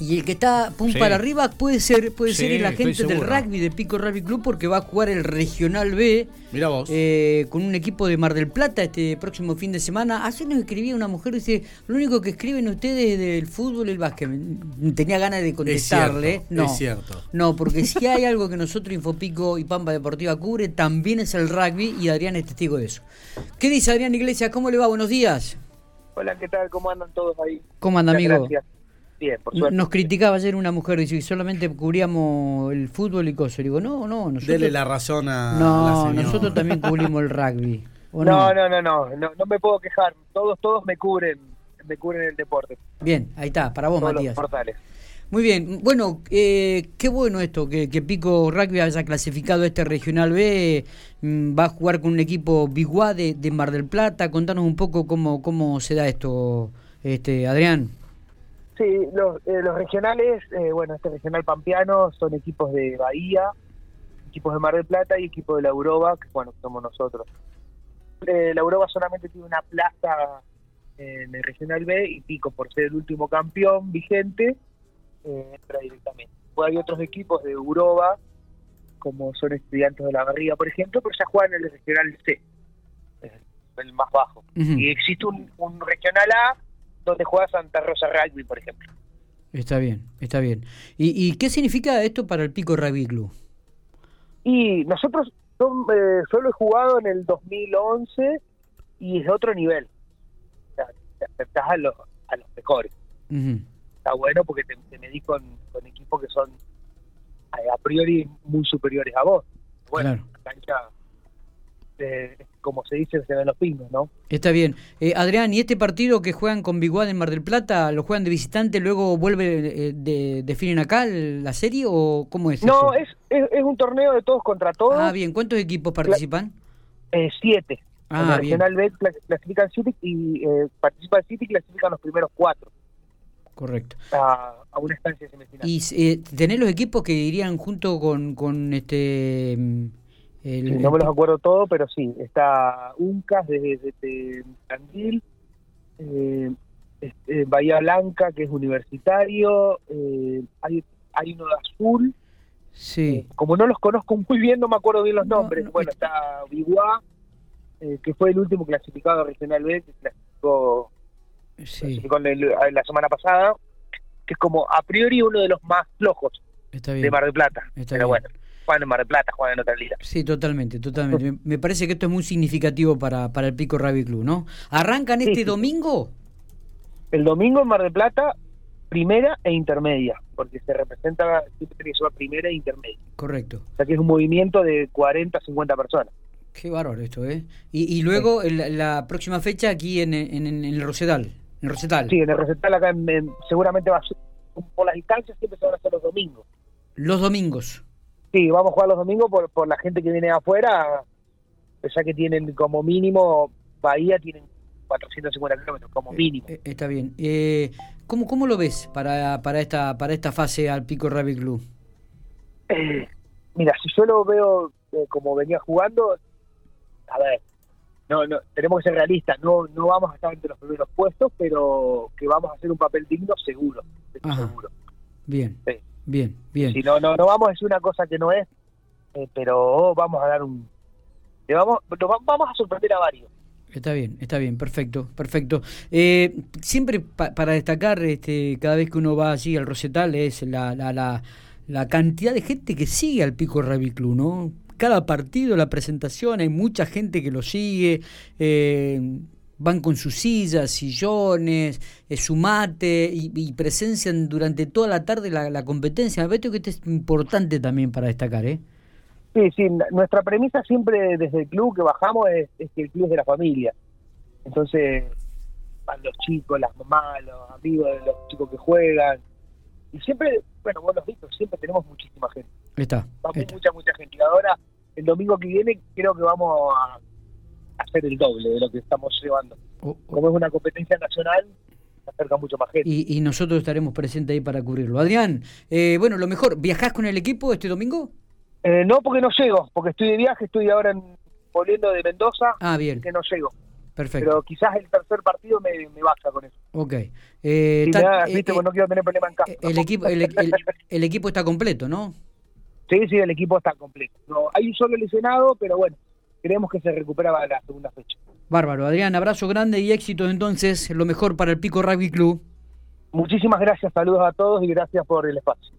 Y el que está pum para arriba puede ser puede ser el agente del rugby de Pico Rugby Club porque va a jugar el Regional B Mira vos. Eh, con un equipo de Mar del Plata este próximo fin de semana. Hace nos escribía una mujer dice, lo único que escriben ustedes del fútbol y el básquet. Tenía ganas de contestarle. no, es cierto. No, porque si hay algo que nosotros Infopico y Pampa Deportiva cubre, también es el rugby y Adrián es testigo de eso. ¿Qué dice Adrián Iglesias? ¿Cómo le va? Buenos días. Hola, ¿qué tal? ¿Cómo andan todos ahí? ¿Cómo anda, amigo? Gracias. Nos criticaba ayer una mujer, dice que solamente cubríamos el fútbol y cosas. Digo, no, no. Nosotros... Dele la razón a. No, nosotros también cubrimos el rugby. No? No, no, no, no, no, me puedo quejar. Todos, todos me cubren, me cubren el deporte. Bien, ahí está, para vos, Todos Matías. Los portales. Muy bien, bueno, eh, qué bueno esto, que, Pico Rugby haya clasificado este Regional B, mm, va a jugar con un equipo Biguá de, de, Mar del Plata, contanos un poco cómo, cómo se da esto, este Adrián. Sí, los, eh, los regionales, eh, bueno, este regional pampeano son equipos de Bahía, equipos de Mar del Plata y equipos de la Uroba, que bueno, somos nosotros. Eh, la Uroba solamente tiene una plaza en el regional B y Pico, por ser el último campeón vigente, entra directamente. Pues hay otros equipos de Uroba, como son estudiantes de la Barriga, por ejemplo, pero ya juegan en el regional C, el más bajo. Y existe un, un regional A donde juega Santa Rosa Rugby, por ejemplo. Está bien, está bien. ¿Y, qué significa esto para el Pico Rugby Club? Y nosotros eh, solo he jugado en el 2011 y es de otro nivel. O sea, te aceptás a los, a los mejores. Está bueno porque te, te medís con, con, equipos que son a, priori muy superiores a vos. Bueno, la cancha como se dice, se ven los pingos, ¿no? Está bien. Eh, Adrián, ¿y este partido que juegan con Biguad en Mar del Plata, lo juegan de visitante, luego vuelve, eh, de, definen acá la serie o cómo es No, Es, es, un torneo de todos contra todos. Ah, bien. ¿Cuántos equipos participan? Eh, siete. Ah, en el Regional B clasifican siete y eh, participan siete y clasifican los primeros cuatro. Correcto. A, una estancia semifinal. ¿Y tenés los equipos que irían junto con, con este no me los acuerdo todo, pero sí, está Uncas desde, desde eh, este, Bahía Blanca, que es universitario, eh, hay, hay uno de azul. Sí. Eh, como no los conozco muy bien, no me acuerdo bien los nombres. bueno, está Biguá, que fue el último clasificado regional B, que clasificó, sí. la semana pasada, que es como a priori uno de los más flojos de Mar del Plata. pero bueno juegan en Mar del Plata, juegan en otra liga. Sí, totalmente, totalmente. me, parece que esto es muy significativo para, para el Pico Rugby Club, ¿no? ¿Arrancan este domingo? El domingo en Mar del Plata, primera e intermedia, porque se representa, siempre tiene que ser primera e intermedia. Correcto. O sea que es un movimiento de 40 50 personas. Qué bárbaro esto, ¿eh? Y, y luego la próxima fecha aquí en, en, el Rosedal. En Rosetal. Sí, en el Rosetal acá seguramente va a ser, por las distancias siempre se van a hacer los domingos. Los domingos. Sí, vamos a jugar los domingos por, por la gente que viene de afuera, ya que tienen como mínimo, Bahía tienen 450 kilómetros como eh, mínimo. Eh, está bien. Eh, ¿cómo, ¿Cómo lo ves para, para, esta, para esta fase al Pico Rugby Club? Eh, mira, si yo lo veo como venía jugando, a ver, no, no, tenemos que ser realistas, no, no vamos a estar entre los primeros puestos, pero que vamos a hacer un papel digno seguro, seguro. Bien. Sí. Bien, bien. Si no, no, no vamos a decir una cosa que no es, eh, pero vamos a dar un... Le vamos, vamos a sorprender a varios. Está bien, está bien, perfecto, perfecto. Eh, siempre para destacar, este, cada vez que uno va allí al Rosetal, es la, la, la, la cantidad de gente que sigue al Pico Club, ¿no? Cada partido, la presentación, hay mucha gente que lo sigue. Eh, van con sus sillas, sillones, eh, su mate y, presencian durante toda la tarde la, competencia. Me parece que esto es importante también para destacar, ¿eh? Sí, sí, nuestra premisa siempre desde el club que bajamos es, que el club es de la familia. Entonces, van los chicos, las mamás, los amigos de los chicos que juegan. Y siempre, bueno, vos lo has visto, siempre tenemos muchísima gente. Está. Vamos mucha, mucha gente. Y ahora, el domingo que viene, creo que vamos a hacer el doble de lo que estamos llevando. Oh, oh. Como es una competencia nacional, se acerca mucho más gente. Y, nosotros estaremos presentes ahí para cubrirlo. Adrián, eh, bueno, lo mejor, ¿viajás con el equipo este domingo? Eh, no, porque no llego, porque estoy de viaje, estoy ahora en, volviendo de Mendoza. Ah, bien. Que no llego. Perfecto. Pero quizás el tercer partido me, me basta con eso. Ok. Eh, viste, no quiero tener problemas en casa. El, equipo, el, el, equipo está completo, ¿no? Sí, sí, el equipo está completo. No, hay un solo lesionado, pero bueno, creemos que se recupera para la segunda fecha. Bárbaro. Adrián, abrazo grande y éxito entonces. Lo mejor para el Pico Rugby Club. Muchísimas gracias, saludos a todos y gracias por el espacio.